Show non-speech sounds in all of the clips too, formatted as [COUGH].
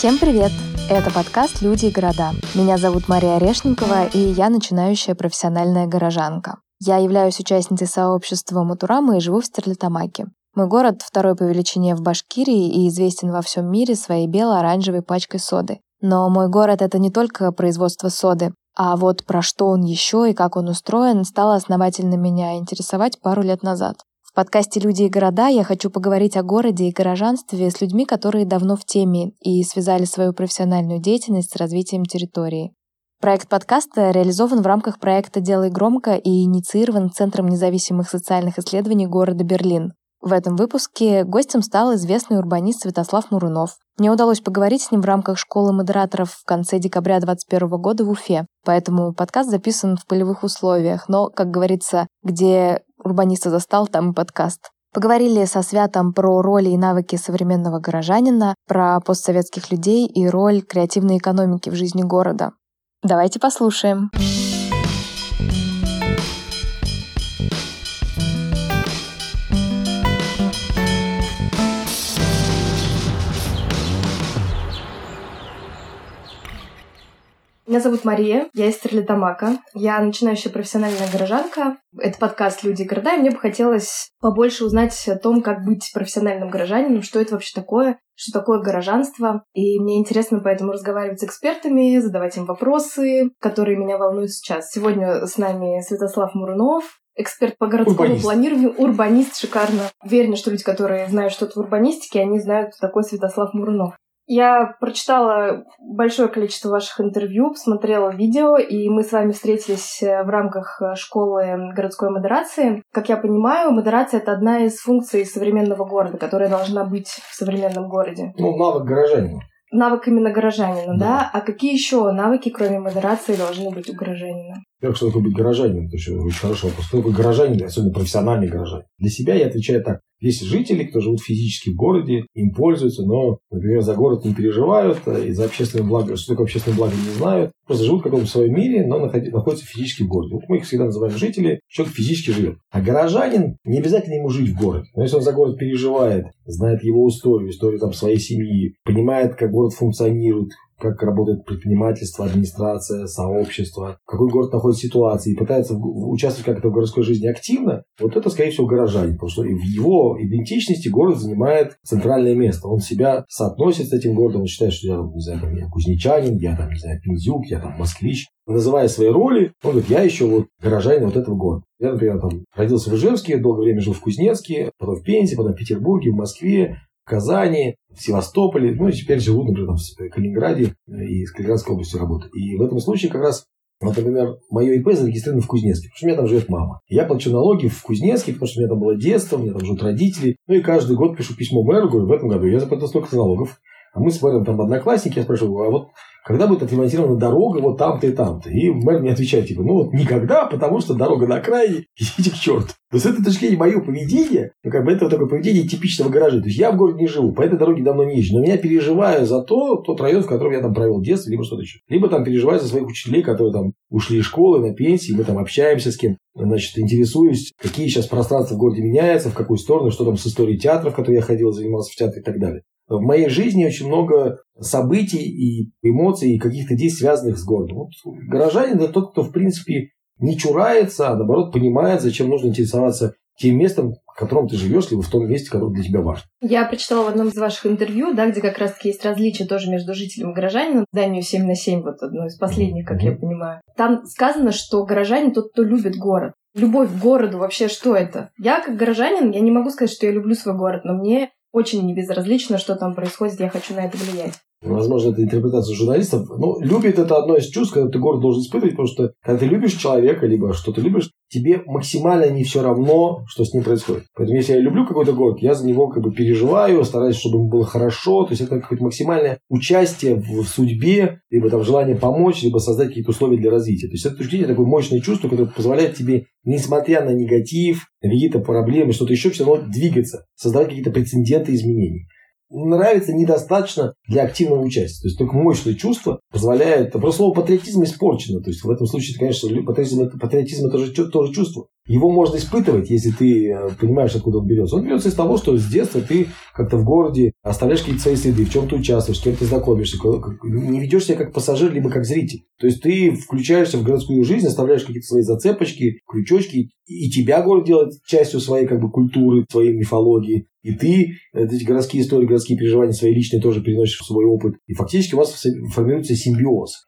Всем привет! Это подкаст «Люди и города». Меня зовут Мария Орешникова, и я начинающая профессиональная горожанка. Я являюсь участницей сообщества Матурама и живу в Стерлитамаке. Мой город второй по величине в Башкирии и известен во всем мире своей бело-оранжевой пачкой соды. Но мой город — это не только производство соды, а вот про что он еще и как он устроен, стало основательно меня интересовать пару лет назад. В подкасте «Люди и города» я хочу поговорить о городе и горожанстве с людьми, которые давно в теме и связали свою профессиональную деятельность с развитием территории. Проект подкаста реализован в рамках проекта «Делай громко» и инициирован Центром независимых социальных исследований города Берлин. В этом выпуске гостем стал известный урбанист Святослав Мурунов. Мне удалось поговорить с ним в рамках школы модераторов в конце декабря 2021 года в Уфе, поэтому подкаст записан в полевых условиях, но, как говорится, где урбаниста застал, там подкаст. Поговорили со Святом про роли и навыки современного горожанина, про постсоветских людей и роль креативной экономики в жизни города. Давайте. Послушаем. Меня зовут Мария, я из Стерлитамака. Я начинающая профессиональная горожанка. Это подкаст «Люди и города», и мне бы хотелось побольше узнать о том, как быть профессиональным горожанином, что это вообще такое, что такое горожанство. И мне интересно поэтому разговаривать с экспертами, задавать им вопросы, которые меня волнуют сейчас. Сегодня с нами Святослав Мурунов, эксперт по городскому урбанист. планированию, урбанист, шикарно. Уверена, что люди, которые знают что-то в урбанистике, они знают, кто такой Святослав Мурунов. Я прочитала большое количество ваших интервью, посмотрела видео, и мы с вами встретились э, в рамках э, школы городской модерации. Как я понимаю, модерация — это одна из функций современного города, которая должна быть в современном городе. Ну, навык горожанина. Навык именно горожанина, да. да? А какие еще навыки, кроме модерации, должны быть у горожанина? Во-первых, что такое быть горожанином? Это еще очень хороший вопрос. Что такое горожанин, особенно профессиональный горожанин? Для себя я отвечаю так. Есть жители, кто живут физически в городе, им пользуются, но, например, за город не переживают, э, и за общественное благо, что такое общественное благо, не знают. Просто живут в каком-то своем мире, но находятся физически в городе. Вот мы их всегда называем жители, человек физически живет. А горожанин, не обязательно ему жить в городе. Но если он за город переживает, знает его историю, историю там, своей семьи, понимает, как город функционирует, как работает предпринимательство, администрация, сообщество, в какой город находится ситуация, и пытается участвовать как-то в городской жизни активно, вот это, скорее всего, горожанин, потому что в его идентичности город занимает центральное место. Он себя соотносит с этим городом, он считает, что я, не знаю, там, я кузнечанин, я там, не знаю, пиндзюк, я там москвич. Называя свои роли, он говорит, я еще вот горожанин вот этого города. Я, например, там родился в Ижевске, долгое время жил в Кузнецке, потом в Пензе, потом в Петербурге, в Москве, Казани, в Севастополе, ну и теперь живут, например, там, в Калининграде и в Калининградской области работают. И в этом случае как раз вот, например, мое ИП зарегистрировано в Кузнецке, потому что у меня там живет мама. Я плачу налоги в Кузнецке, потому что у меня там было детство, у меня там живут родители. Ну и каждый год пишу письмо мэру, говорю, в этом году я заплатил столько налогов. А мы с там одноклассники, я спрашиваю, а вот когда будет отремонтирована дорога вот там-то и там-то. И мэр мне отвечает, типа, ну вот никогда, потому что дорога на окраине, [LAUGHS] идите к черту. Но с этой точки зрения мое поведение, ну как бы это такое поведение типичного гаража. То есть я в городе не живу, по этой дороге давно не езжу. Но меня переживаю за то, тот район, в котором я там провел детство, либо что-то еще. Либо там переживаю за своих учителей, которые там ушли из школы на пенсии, мы там общаемся с кем. Значит, интересуюсь, какие сейчас пространства в городе меняются, в какую сторону, что там с историей театра, в который я ходил, занимался в театре и так далее. В моей жизни очень много событий и эмоций, и каких-то действий, связанных с городом. Вот горожанин – это тот, кто, в принципе, не чурается, а наоборот понимает, зачем нужно интересоваться тем местом, в котором ты живешь, либо в том месте, которое для тебя важно. Я прочитала в одном из ваших интервью, да, где как раз-таки есть различия тоже между жителем и горожанином, зданию 7 на 7, вот одно из последних, как mm-hmm. я понимаю. Там сказано, что горожанин тот, кто любит город. Любовь к городу вообще что это? Я как горожанин, я не могу сказать, что я люблю свой город, но мне очень не безразлично, что там происходит, я хочу на это влиять. Возможно, это интерпретация журналистов. Но любит это одно из чувств, когда ты город должен испытывать, потому что когда ты любишь человека, либо что ты любишь, тебе максимально не все равно, что с ним происходит. Поэтому если я люблю какой-то город, я за него как бы переживаю, стараюсь, чтобы ему было хорошо. То есть это какое-то максимальное участие в судьбе, либо там желание помочь, либо создать какие-то условия для развития. То есть это точки такое мощное чувство, которое позволяет тебе, несмотря на негатив, какие-то проблемы, что-то еще, все равно двигаться, создавать какие-то прецеденты изменений нравится недостаточно для активного участия. То есть только мощное чувство позволяет... Просто слово патриотизм испорчено. То есть в этом случае, конечно, патриотизм, патриотизм это тоже, тоже чувство. Его можно испытывать, если ты э, понимаешь, откуда он берется. Он берется из того, что с детства ты как-то в городе оставляешь какие-то свои следы, в чем ты участвуешь, с кем ты знакомишься, не ведешь себя как пассажир, либо как зритель. То есть ты включаешься в городскую жизнь, оставляешь какие-то свои зацепочки, крючочки, и тебя город делает частью своей как бы культуры, своей мифологии. И ты эти городские истории, городские переживания свои личные тоже переносишь в свой опыт. И фактически у вас формируется симбиоз.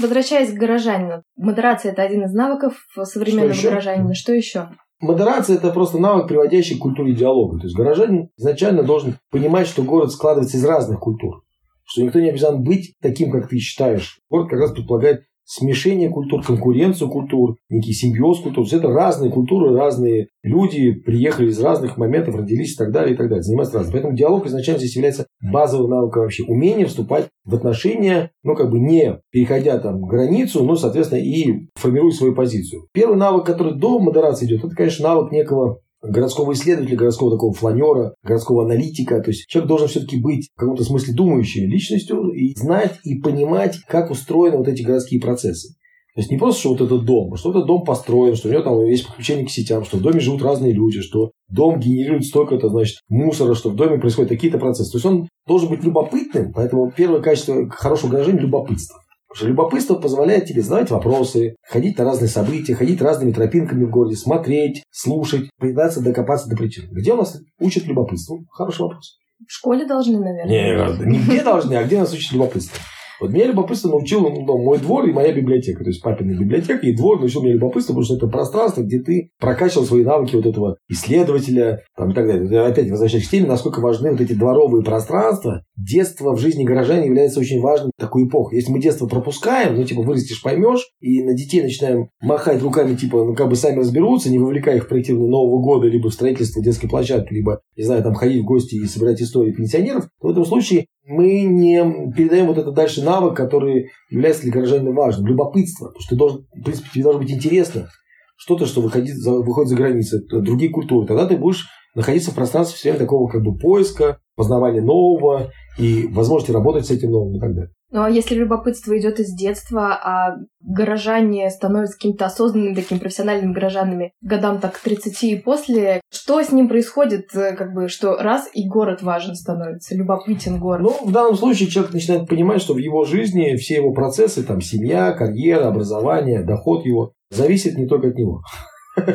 Возвращаясь к горожанину. Модерация – это один из навыков современного что горожанина. Что еще? Модерация – это просто навык, приводящий к культуре диалога. То есть горожанин изначально должен понимать, что город складывается из разных культур. Что никто не обязан быть таким, как ты считаешь. Город как раз предполагает смешение культур, конкуренцию культур, некий симбиоз культур. это разные культуры, разные люди приехали из разных моментов, родились и так далее, и так далее. Занимаются разным. Поэтому диалог изначально здесь является базовым навыком вообще. Умение вступать в отношения, ну, как бы не переходя там границу, но, соответственно, и формируя свою позицию. Первый навык, который до модерации идет, это, конечно, навык некого городского исследователя, городского такого фланера, городского аналитика. То есть человек должен все-таки быть в каком-то смысле думающей личностью и знать и понимать, как устроены вот эти городские процессы. То есть не просто, что вот этот дом, а что этот дом построен, что у него там есть подключение к сетям, что в доме живут разные люди, что дом генерирует столько-то, значит, мусора, что в доме происходят какие-то процессы. То есть он должен быть любопытным, поэтому первое качество хорошего горожанина – любопытство. Что любопытство позволяет тебе задавать вопросы, ходить на разные события, ходить разными тропинками в городе, смотреть, слушать, пытаться докопаться до причин. Где у нас учат любопытству? Хороший вопрос. В школе должны, наверное. Не, не где должны, а где нас учат любопытство? Вот меня любопытство научил ну, мой двор и моя библиотека. То есть папина библиотека и двор научил меня любопытство, потому что это пространство, где ты прокачивал свои навыки вот этого исследователя там, и так далее. Опять возвращаюсь к теме, насколько важны вот эти дворовые пространства. Детство в жизни горожан является очень важным в такую эпоху. Если мы детство пропускаем, ну, типа, вырастешь, поймешь, и на детей начинаем махать руками, типа, ну, как бы сами разберутся, не вовлекая их в проектирование Нового года, либо в строительство детской площадки, либо, не знаю, там ходить в гости и собирать истории пенсионеров, то в этом случае мы не передаем вот это дальше навык, который является для горожанина важным. Любопытство. Потому что должен, в принципе, тебе должно быть интересно что-то, что выходит выходит за границы, другие культуры. Тогда ты будешь находиться в пространстве все такого как бы поиска, познавания нового и возможности работать с этим новым и так далее. А если любопытство идет из детства, а горожане становятся какими-то осознанными, такими профессиональными горожанами годам так к 30 и после, что с ним происходит, э, как бы, что раз и город важен становится, любопытен город? Ну, в данном случае человек начинает понимать, что в его жизни все его процессы, там, семья, карьера, образование, доход его, зависит не только от него. [LAUGHS] То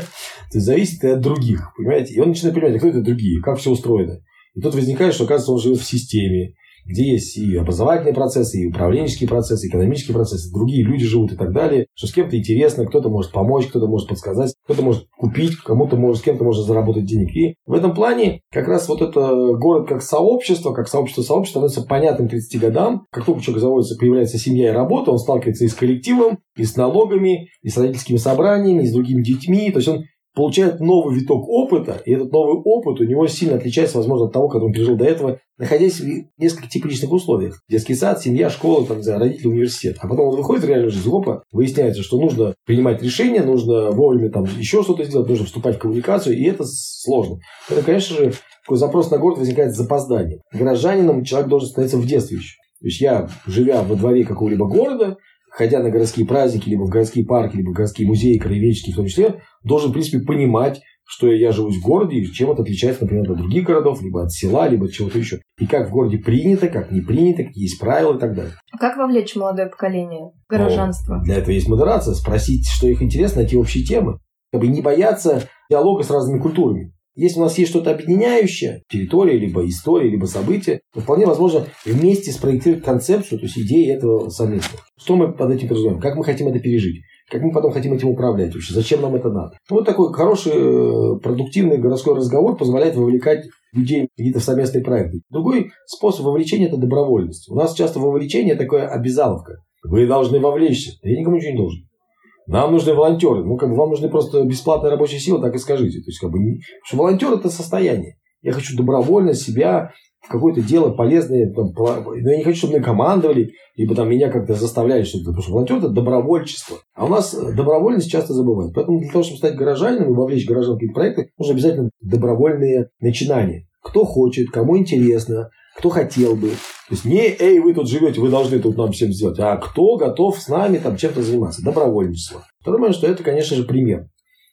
есть зависит и от других, понимаете? И он начинает понимать, а кто это другие, как все устроено. И тут возникает, что, оказывается, он живет в системе, где есть и образовательные процессы, и управленческие процессы, и экономические процессы, другие люди живут и так далее, что с кем-то интересно, кто-то может помочь, кто-то может подсказать, кто-то может купить, кому-то может, с кем-то можно заработать денег. И в этом плане как раз вот это город как сообщество, как сообщество сообщества становится понятным 30 годам. Как только человек заводится, появляется семья и работа, он сталкивается и с коллективом, и с налогами, и с родительскими собраниями, и с другими детьми. То есть он получает новый виток опыта, и этот новый опыт у него сильно отличается, возможно, от того, который он пережил до этого, находясь в несколько типичных условиях. Детский сад, семья, школа, там, не родители, университет. А потом он выходит в реальную жизнь, опа, выясняется, что нужно принимать решения, нужно вовремя там еще что-то сделать, нужно вступать в коммуникацию, и это сложно. Это, конечно же, такой запрос на город возникает с запозданием. Горожанином человек должен становиться в детстве еще. То есть я, живя во дворе какого-либо города, ходя на городские праздники, либо в городские парки, либо в городские музеи, краеведческие в том числе, должен, в принципе, понимать, что я живу в городе, и чем это отличается, например, от других городов, либо от села, либо от чего-то еще. И как в городе принято, как не принято, какие есть правила и так далее. Как вовлечь молодое поколение в горожанство? Ну, для этого есть модерация, спросить, что их интересно, найти общие темы. Как бы не бояться диалога с разными культурами. Если у нас есть что-то объединяющее, территория, либо история, либо событие, то вполне возможно вместе спроектировать концепцию, то есть идеи этого совместно. Что мы под этим подразумеваем? Как мы хотим это пережить? Как мы потом хотим этим управлять вообще? Зачем нам это надо? Ну, вот такой хороший, э, продуктивный городской разговор позволяет вовлекать людей в какие-то совместные проекты. Другой способ вовлечения – это добровольность. У нас часто вовлечение – такое обязаловка. Вы должны вовлечься. Я никому ничего не должен. Нам нужны волонтеры. Ну, как бы вам нужны просто бесплатная рабочая сила, так и скажите. То есть, как бы, потому что волонтер это состояние. Я хочу добровольно себя в какое-то дело полезное, там, но я не хочу, чтобы мне командовали, либо там меня как-то заставляли что-то. Потому что волонтер это добровольчество. А у нас добровольность часто забывают. Поэтому для того, чтобы стать горожанином и вовлечь горожан в какие-то проекты, нужно обязательно добровольные начинания. Кто хочет, кому интересно, кто хотел бы. То есть не, эй, вы тут живете, вы должны тут нам всем сделать, а кто готов с нами там чем-то заниматься. Добровольничество. Второй момент, что это, конечно же, пример.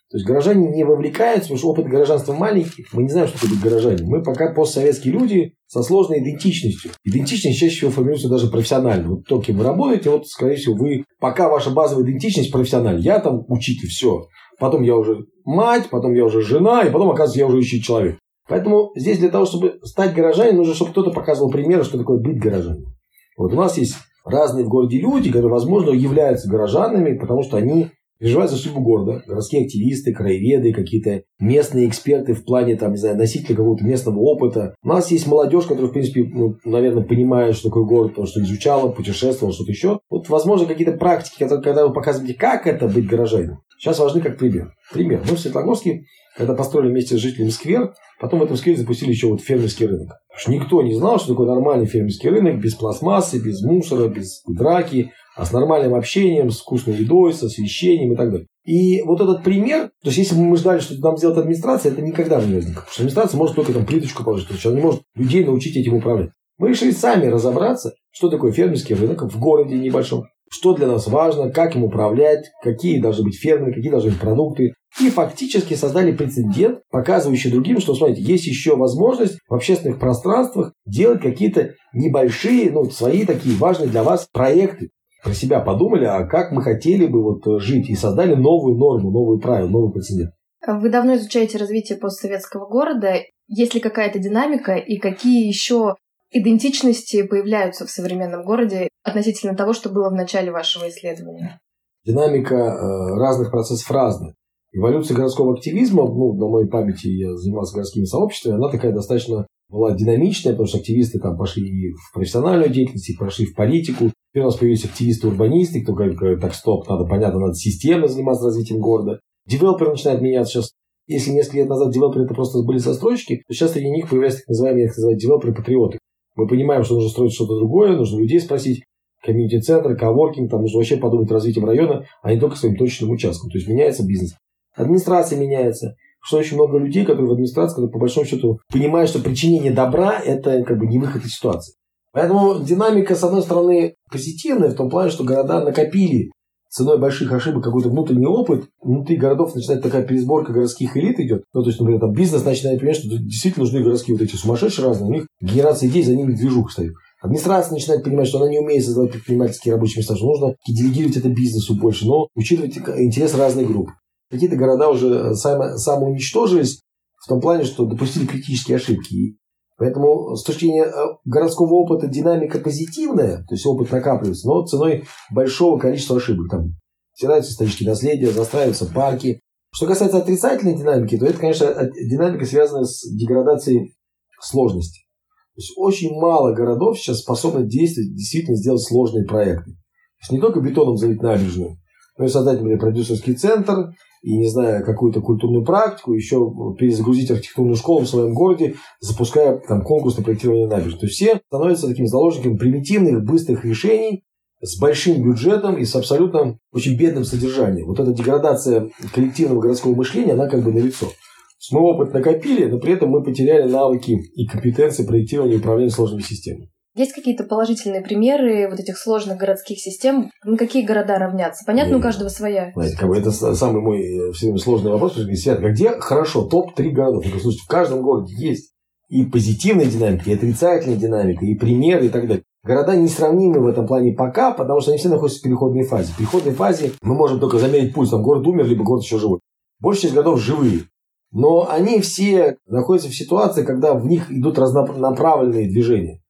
То есть горожане не вовлекаются, потому что опыт горожанства маленький. Мы не знаем, что такое горожане. Мы пока постсоветские люди со сложной идентичностью. Идентичность чаще всего формируется даже профессионально. Вот то, кем вы работаете, вот, скорее всего, вы пока ваша базовая идентичность профессиональная. Я там учитель, все. Потом я уже мать, потом я уже жена, и потом, оказывается, я уже ищу человек. Поэтому здесь для того, чтобы стать горожанином, нужно, чтобы кто-то показывал примеры, что такое быть горожанином. Вот у нас есть разные в городе люди, которые, возможно, являются горожанами, потому что они переживают за судьбу города. Городские активисты, краеведы, какие-то местные эксперты в плане, там, не знаю, носителя какого-то местного опыта. У нас есть молодежь, которая, в принципе, ну, наверное, понимает, что такое город, потому что изучала, путешествовала, что-то еще. Вот, возможно, какие-то практики, которые, когда вы показываете, как это быть горожанином, сейчас важны как пример. Пример. Мы в Светлогорске, когда построили вместе с жителями сквер, потом в этом сквере запустили еще вот фермерский рынок. Потому что никто не знал, что такое нормальный фермерский рынок без пластмассы, без мусора, без драки, а с нормальным общением, с вкусной едой, с освещением и так далее. И вот этот пример, то есть если бы мы ждали, что нам сделает администрация, это никогда не возникнет. Потому что администрация может только там плиточку положить, она не может людей научить этим управлять. Мы решили сами разобраться, что такое фермерский рынок в городе небольшом, что для нас важно, как им управлять, какие должны быть фермы, какие должны быть продукты. И фактически создали прецедент, показывающий другим, что, смотрите, есть еще возможность в общественных пространствах делать какие-то небольшие, ну, свои такие важные для вас проекты про себя подумали, а как мы хотели бы вот э, жить, и создали новую норму, новые правила, новый прецедент. Вы давно изучаете развитие постсоветского города. Есть ли какая-то динамика и какие еще идентичности появляются в современном городе относительно того, что было в начале вашего исследования? Динамика э, разных процессов разная. Эволюция городского активизма, ну, на моей памяти я занимался городскими сообществами, она такая достаточно была динамичная, потому что активисты там пошли и в профессиональную деятельность, и пошли в политику. Теперь у нас появились активисты-урбанисты, кто говорит, так, стоп, надо, понятно, надо системно заниматься развитием города. Девелоперы начинают меняться сейчас. Если несколько лет назад девелоперы это просто были застройщики, то сейчас среди них появляются так называемые, я их называю, девелоперы-патриоты. Мы понимаем, что нужно строить что-то другое, нужно людей спросить, комьюнити-центры, коворкинг, там нужно вообще подумать развитием района, а не только своим точным участком. То есть меняется бизнес. Администрация меняется что очень много людей, которые в администрации, которые по большому счету понимают, что причинение добра – это как бы не выход из ситуации. Поэтому динамика, с одной стороны, позитивная, в том плане, что города накопили ценой больших ошибок какой-то внутренний опыт. Внутри городов начинает такая пересборка городских элит идет. Ну, то есть, например, там бизнес начинает понимать, что действительно нужны городские вот эти сумасшедшие разные. У них генерация идей, за ними движуха стоит. Администрация начинает понимать, что она не умеет создавать предпринимательские рабочие места, что нужно делегировать это бизнесу больше, но учитывать интерес разных групп. Какие-то города уже сами, самоуничтожились в том плане, что допустили критические ошибки. Поэтому с точки зрения э, городского опыта динамика позитивная, то есть опыт накапливается, но ценой большого количества ошибок. Там стираются исторические наследия, застраиваются парки. Что касается отрицательной динамики, то это, конечно, динамика связана с деградацией сложности. То есть очень мало городов сейчас способны действовать, действительно сделать сложные проекты. То есть не только бетоном залить набережную, но и создать, например, продюсерский центр, и, не знаю, какую-то культурную практику, еще перезагрузить архитектурную школу в своем городе, запуская там конкурс на проектирование набережной. То есть все становятся такими заложниками примитивных, быстрых решений с большим бюджетом и с абсолютно очень бедным содержанием. Вот эта деградация коллективного городского мышления, она как бы налицо. Мы опыт накопили, но при этом мы потеряли навыки и компетенции проектирования и управления сложными системами. Есть какие-то положительные примеры вот этих сложных городских систем? На какие города равняться? Понятно, Нет. у каждого своя. Знаете, как бы это самый мой э, все время сложный вопрос. Свят, где хорошо топ-3 городов? Я говорю, слушайте, в каждом городе есть и позитивная динамика, и отрицательная динамика, и примеры, и так далее. Города несравнимы в этом плане пока, потому что они все находятся в переходной фазе. В переходной фазе мы можем только замерить пульс, там город умер, либо город еще живой. Большая часть городов живые. Но они все находятся в ситуации, когда в них идут разнонаправленные движения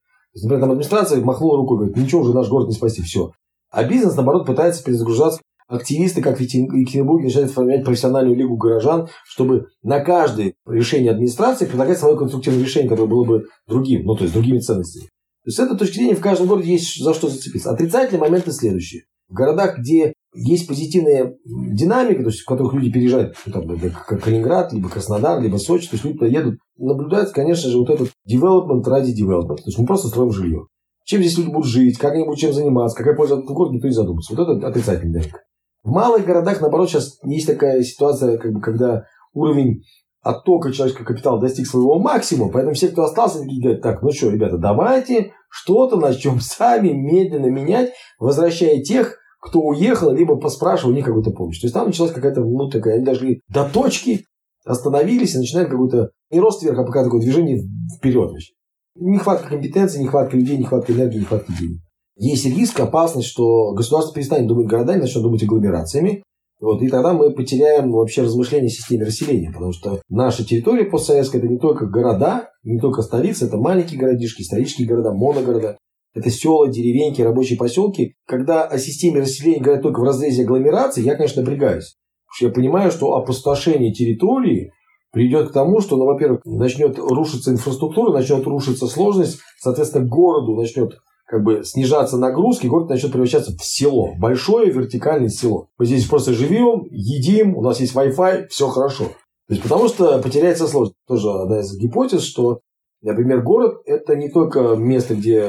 например, там администрация махнула рукой, говорит, ничего уже наш город не спасти, все. А бизнес, наоборот, пытается перезагружаться. Активисты, как в Екатеринбурге, начинают формировать профессиональную лигу горожан, чтобы на каждое решение администрации предлагать свое конструктивное решение, которое было бы другим, ну, то есть другими ценностями. То есть с этой точки зрения в каждом городе есть за что зацепиться. Отрицательные моменты следующие. В городах, где есть позитивная динамика, то есть в которых люди переезжают, ну, там, как Калининград, либо Краснодар, либо Сочи, то есть люди едут, наблюдается, конечно же, вот этот development ради development. То есть мы просто строим жилье. Чем здесь люди будут жить, как они будут чем заниматься, какая польза от этого города, никто не задумается. Вот это отрицательная динамика. В малых городах, наоборот, сейчас есть такая ситуация, как бы, когда уровень оттока человеческого капитала достиг своего максимума, поэтому все, кто остался, такие говорят, так, ну что, ребята, давайте что-то начнем [LAUGHS] сами медленно менять, возвращая тех, кто уехал, либо поспрашивал у них какую-то помощь. То есть там началась какая-то, ну, такая, они дошли до точки, остановились и начинают какой-то не рост вверх, а пока такое движение вперед. Значит. Нехватка компетенции, нехватка людей, нехватка энергии, нехватка денег. Есть риск, опасность, что государство перестанет думать городами, начнет думать агломерациями. Вот, и тогда мы потеряем вообще размышления о системе расселения, потому что наша территория постсоветская – это не только города, не только столицы, это маленькие городишки, исторические города, моногорода, это села, деревеньки, рабочие поселки. Когда о системе расселения говорят только в разрезе агломерации, я, конечно, напрягаюсь. Потому что я понимаю, что опустошение территории приведет к тому, что, ну, во-первых, начнет рушиться инфраструктура, начнет рушиться сложность, соответственно, городу начнет как бы снижаться нагрузки, город начнет превращаться в село. Большое вертикальное село. Мы здесь просто живем, едим, у нас есть Wi-Fi, все хорошо. То есть, потому что потеряется сложность. Тоже одна из гипотез, что, например, город – это не только место, где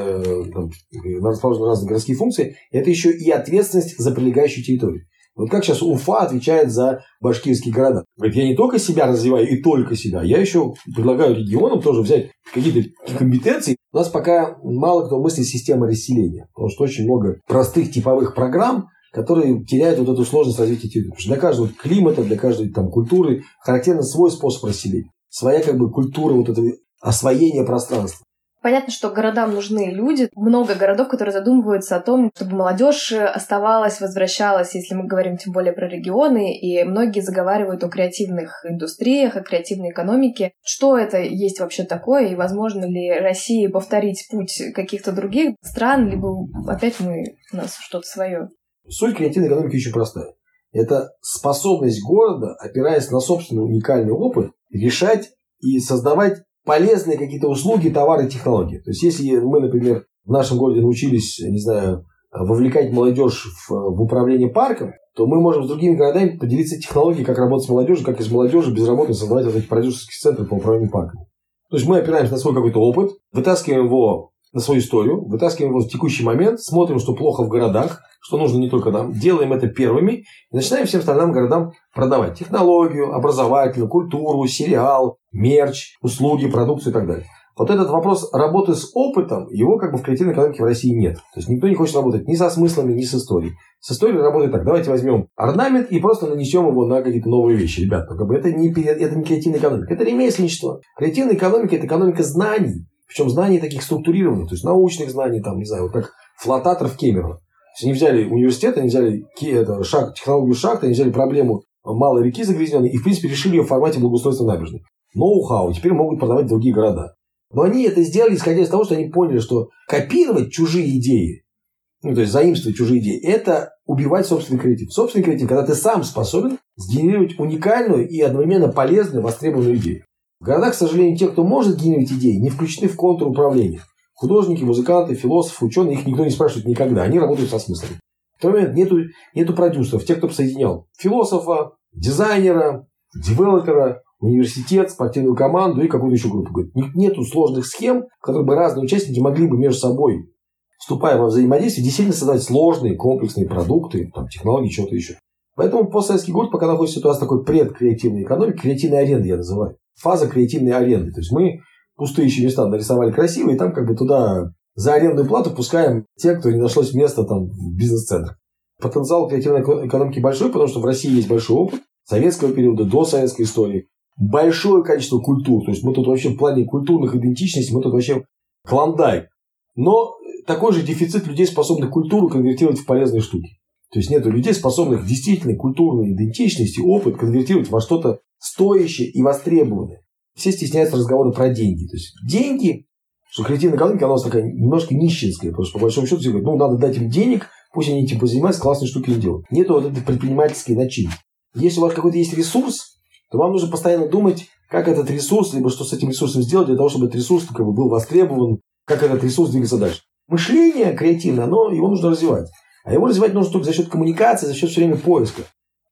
там, расположены разные городские функции, это еще и ответственность за прилегающую территорию. Вот как сейчас Уфа отвечает за башкирские города? Говорит, я не только себя развиваю и только себя, я еще предлагаю регионам тоже взять какие-то компетенции. У нас пока мало кто мыслит системой расселения, потому что очень много простых типовых программ, которые теряют вот эту сложность развития территории. Потому что для каждого климата, для каждой там, культуры характерен свой способ расселения. Своя как бы культура вот этого освоения пространства. Понятно, что городам нужны люди. Много городов, которые задумываются о том, чтобы молодежь оставалась, возвращалась, если мы говорим тем более про регионы, и многие заговаривают о креативных индустриях, о креативной экономике. Что это есть вообще такое, и возможно ли России повторить путь каких-то других стран, либо опять мы у нас что-то свое? Суть креативной экономики очень простая. Это способность города, опираясь на собственный уникальный опыт, решать и создавать полезные какие-то услуги, товары, технологии. То есть, если мы, например, в нашем городе научились, не знаю, вовлекать молодежь в, в управление парком, то мы можем с другими городами поделиться технологией, как работать с молодежью, как из молодежи безработной создавать вот эти продюсерские центры по управлению парком. То есть мы опираемся на свой какой-то опыт, вытаскиваем его на свою историю, вытаскиваем его в текущий момент, смотрим, что плохо в городах, что нужно не только нам, делаем это первыми и начинаем всем остальным городам продавать технологию, образовательную, культуру, сериал, мерч, услуги, продукцию и так далее. Вот этот вопрос работы с опытом, его как бы в креативной экономике в России нет. То есть никто не хочет работать ни со смыслами, ни с историей. С историей работает так. Давайте возьмем орнамент и просто нанесем его на какие-то новые вещи. Ребят, ну, как бы это, не, это не креативная экономика, это ремесленничество. Креативная экономика – это экономика знаний. Причем знаний таких структурированных, то есть научных знаний, там, не знаю, вот как флотатор в Кемерово. То есть они взяли университет, они взяли это, шаг, технологию шахты, они взяли проблему малой реки загрязненной и, в принципе, решили ее в формате благоустройства набережной. Ноу-хау, теперь могут продавать в другие города. Но они это сделали, исходя из того, что они поняли, что копировать чужие идеи, ну, то есть заимствовать чужие идеи, это убивать собственный креатив. Собственный креатив, когда ты сам способен сгенерировать уникальную и одновременно полезную, востребованную идею. В городах, к сожалению, те, кто может генерировать идеи, не включены в контур управления. Художники, музыканты, философы, ученые, их никто не спрашивает никогда. Они работают со смыслом. В тот момент нету, нету продюсеров, тех, кто бы соединял философа, дизайнера, девелопера, университет, спортивную команду и какую-то еще группу. Говорит, нету сложных схем, в которых бы разные участники могли бы между собой, вступая во взаимодействие, действительно создать сложные комплексные продукты, там, технологии, что-то еще. Поэтому постсоветский год пока находится в ситуации такой предкреативной экономики, креативной аренды я называю фаза креативной аренды. То есть мы пустующие места нарисовали красиво, и там как бы туда за арендную плату пускаем тех, кто не нашлось места там в бизнес-центрах. Потенциал креативной экономики большой, потому что в России есть большой опыт советского периода, до советской истории. Большое количество культур. То есть мы тут вообще в плане культурных идентичностей, мы тут вообще клондайк. Но такой же дефицит людей, способных культуру конвертировать в полезные штуки. То есть нет людей, способных действительно культурной идентичности, опыт конвертировать во что-то стоящее и востребованное. Все стесняются разговора про деньги. То есть деньги, что креативная экономика, она у нас такая немножко нищенская, потому что по большому счету говорят, ну, надо дать им денег, пусть они типа занимаются, классные штуки не делают. Нет вот этой предпринимательской начинки. Если у вас какой-то есть ресурс, то вам нужно постоянно думать, как этот ресурс, либо что с этим ресурсом сделать, для того, чтобы этот ресурс как бы, был востребован, как этот ресурс двигаться дальше. Мышление креативное, оно, его нужно развивать. А его развивать нужно только за счет коммуникации, за счет все время поиска.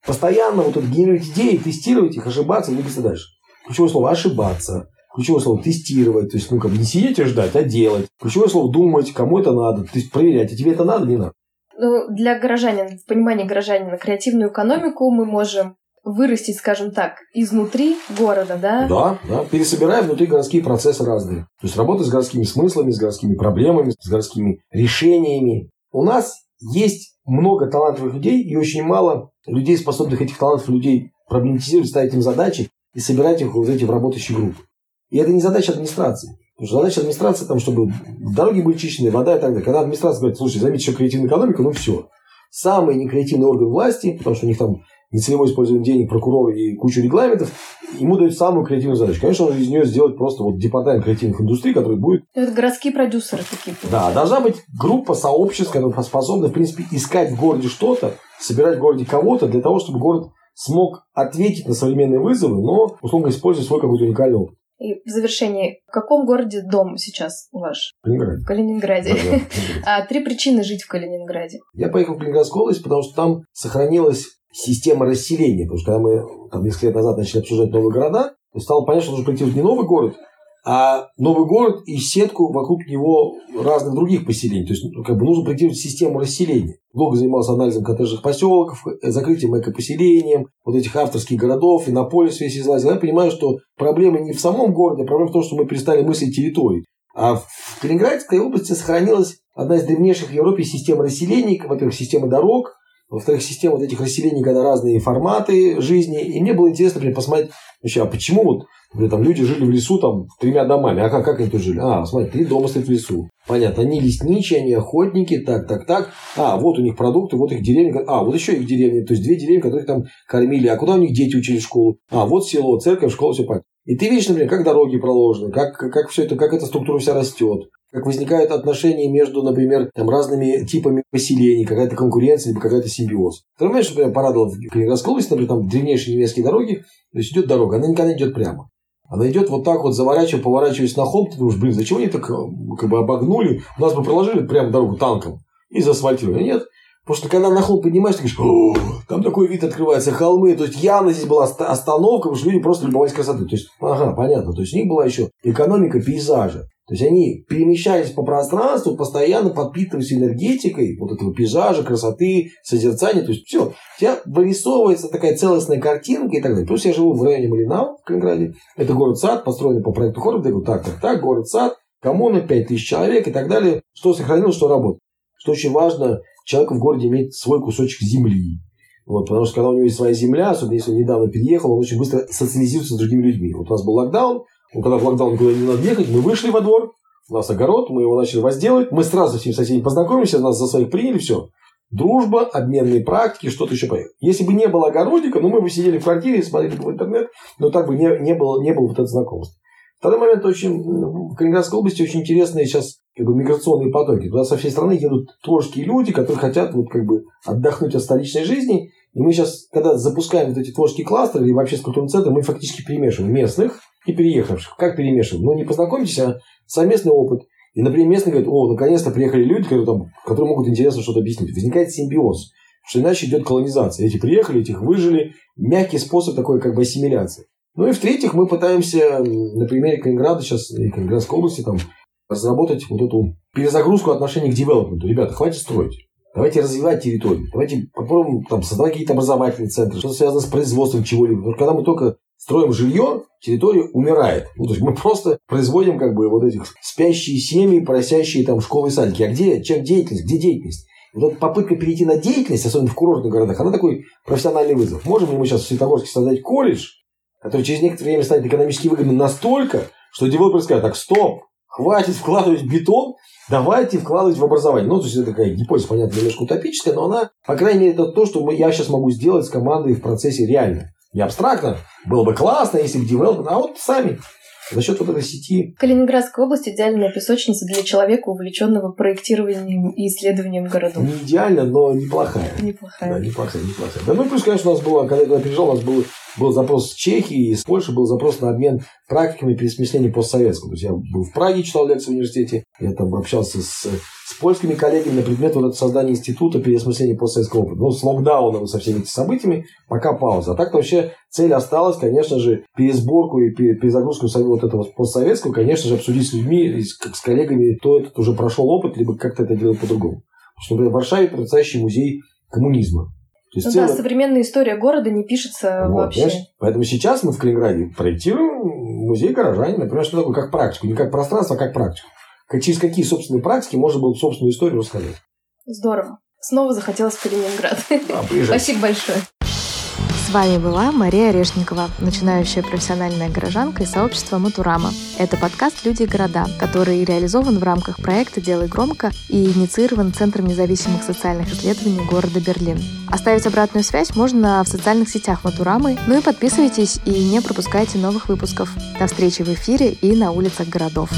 Постоянно вот это генерировать идеи, тестировать их, ошибаться, двигаться дальше. Ключевое слово «ошибаться». Ключевое слово «тестировать». То есть, ну, как не сидеть и ждать, а делать. Ключевое слово «думать», кому это надо. То есть, проверять, а тебе это надо, не надо. Ну, для горожанина, в понимании горожанина, креативную экономику мы можем вырастить, скажем так, изнутри города, да? Да, да. Пересобираем внутри городские процессы разные. То есть работа с городскими смыслами, с городскими проблемами, с городскими решениями. У нас есть много талантливых людей и очень мало людей, способных этих талантов людей проблематизировать, ставить им задачи и собирать их вот эти в работающие группы. И это не задача администрации. Потому что задача администрации, там, чтобы дороги были чищены, вода и так далее. Когда администрация говорит, слушай, займите еще креативную экономику, ну все. Самый некреативный орган власти, потому что у них там нецелевое использование денег, прокуроры и кучу регламентов, ему дают самую креативную задачу. Конечно, он из нее сделать просто вот департамент креативных индустрий, который будет... Ну, это городские продюсеры такие. Да, должна быть группа сообществ, которая способна, в принципе, искать в городе что-то, собирать в городе кого-то для того, чтобы город смог ответить на современные вызовы, но, условно, используя свой какой-то уникальный опыт. И в завершении, в каком городе дом сейчас ваш? В Калининграде. В Калининграде. Да, да, а три причины жить в Калининграде? Я поехал в Калининградскую область, потому что там сохранилась система расселения. Потому что когда мы там, несколько лет назад начали обсуждать новые города, то стало понятно, что нужно вот не новый город, а новый город и сетку вокруг него разных других поселений. То есть ну, как бы нужно в систему расселения. Долго занимался анализом коттеджных поселков, э, закрытием экопоселением, вот этих авторских городов, и на полис весь излазил. Я понимаю, что проблема не в самом городе, а проблема в том, что мы перестали мыслить территории. А в Калининградской области сохранилась одна из древнейших в Европе систем расселений, во-первых, система дорог, во-вторых, система вот этих расселений, когда разные форматы жизни. И мне было интересно, например, посмотреть, вообще, а почему вот Например, там люди жили в лесу там тремя домами. А как, как они тут жили? А, смотри, три дома стоят в лесу. Понятно, они лесничие, они охотники, так, так, так. А, вот у них продукты, вот их деревня. А, вот еще их деревня. То есть две деревни, которых там кормили. А куда у них дети учили школу? А, вот село, церковь, школа, все понятно. И ты видишь, например, как дороги проложены, как, как все это, как эта структура вся растет, как возникают отношения между, например, там, разными типами поселений, какая-то конкуренция, либо какая-то симбиоз. Ты понимаешь, что меня порадовало в Калининградской области, например, там древнейшие немецкие дороги, то есть идет дорога, она никогда не идет прямо. Она идет вот так вот, заворачивая, поворачиваясь на холм, ты думаешь, блин, зачем они так как бы обогнули? У нас бы проложили прямо дорогу танком и заасфальтировали. Нет, Потому что когда на холм поднимаешься, ты говоришь, там такой вид открывается, холмы. То есть явно здесь была остановка, потому что люди просто любовались красотой. То есть, ага, понятно. То есть у них была еще экономика пейзажа. То есть они перемещались по пространству, постоянно подпитываясь энергетикой вот этого пейзажа, красоты, созерцания. То есть все, у тебя вырисовывается такая целостная картинка и так далее. Плюс я живу в районе Малинау в Калининграде. Это город-сад, построенный по проекту Хорварда. Я говорю, так, так, так, город-сад, коммуна, 5000 человек и так далее. Что сохранилось, что работает. Что очень важно, человек в городе имеет свой кусочек земли. Вот, потому что когда у него есть своя земля, особенно если он недавно переехал, он очень быстро социализируется с другими людьми. Вот у нас был локдаун, ну, когда в локдаун никуда не надо ехать, мы вышли во двор, у нас огород, мы его начали возделывать, мы сразу со всеми соседями познакомились, нас за своих приняли, все. Дружба, обменные практики, что-то еще поехало. Если бы не было огородика, ну, мы бы сидели в квартире, смотрели бы в интернет, но так бы не, не, было, не было вот это знакомства. Второй момент очень, в Калининградской области очень интересные сейчас как бы, миграционные потоки. Туда со всей страны едут творческие люди, которые хотят вот, как бы, отдохнуть от столичной жизни. И мы сейчас, когда запускаем вот эти творческие кластеры или вообще с культурным центром, мы фактически перемешиваем местных и переехавших. Как перемешиваем? Ну, не познакомитесь, а совместный опыт. И, например, местные говорят, о, наконец-то приехали люди, которые, там, которые могут интересно что-то объяснить. Возникает симбиоз. Что иначе идет колонизация. Эти приехали, этих выжили. Мягкий способ такой как бы ассимиляции. Ну и в-третьих, мы пытаемся на примере Калининграда сейчас и Калининградской области там, разработать вот эту перезагрузку отношений к девелопменту. Ребята, хватит строить. Давайте развивать территорию. Давайте попробуем там, создавать какие-то образовательные центры, что связано с производством чего-либо. Когда мы только строим жилье, территория умирает. Ну, то есть мы просто производим как бы вот этих спящие семьи, просящие там школы и садики. А где чем деятельность? Где деятельность? Вот эта попытка перейти на деятельность, особенно в курортных городах, она такой профессиональный вызов. Можем ли мы сейчас в Светогорске создать колледж, который через некоторое время станет экономически выгодным настолько, что девелопер скажет, так, стоп, хватит вкладывать бетон, давайте вкладывать в образование. Ну, то есть, это такая гипотеза, понятно, немножко утопическая, но она, по крайней мере, это то, что мы, я сейчас могу сделать с командой в процессе реально. Не абстрактно, было бы классно, если бы девелопер, а вот сами за счет вот этой сети. Калининградская область идеальная песочница для человека, увлеченного проектированием и исследованием городов. Не идеально, но неплохая. Неплохая. Да, неплохая, неплохая. Да, ну плюс, конечно, у нас было, когда я приезжал, у нас был, был запрос с Чехии, из Польши был запрос на обмен практиками пересмысления постсоветского. То есть я был в Праге, читал лекции в университете, я там общался с с польскими коллегами на предмет вот этого создания института переосмысления постсоветского опыта. Ну, с локдауном со всеми этими событиями пока пауза. А так-то вообще цель осталась, конечно же, пересборку и перезагрузку вот этого постсоветского, конечно же, обсудить с людьми, с коллегами, кто этот уже прошел опыт, либо как-то это делать по-другому. Потому что, например, в Варшаве потрясающий музей коммунизма. То есть ну целая... да, современная история города не пишется вот, вообще. Понимаешь? Поэтому сейчас мы в Калининграде проектируем музей горожане, например, что такое, как практику. Не как пространство, а как практику через какие собственные практики можно было собственную историю рассказать. Здорово. снова захотелось в Калининград. Да, Спасибо большое. С вами была Мария Орешникова, начинающая профессиональная горожанка из сообщества Матурама. Это подкаст «Люди и города», который реализован в рамках проекта «Делай громко» и инициирован Центром независимых социальных исследований города Берлин. Оставить обратную связь можно в социальных сетях Матурамы, ну и подписывайтесь и не пропускайте новых выпусков. До встречи в эфире и на улицах городов.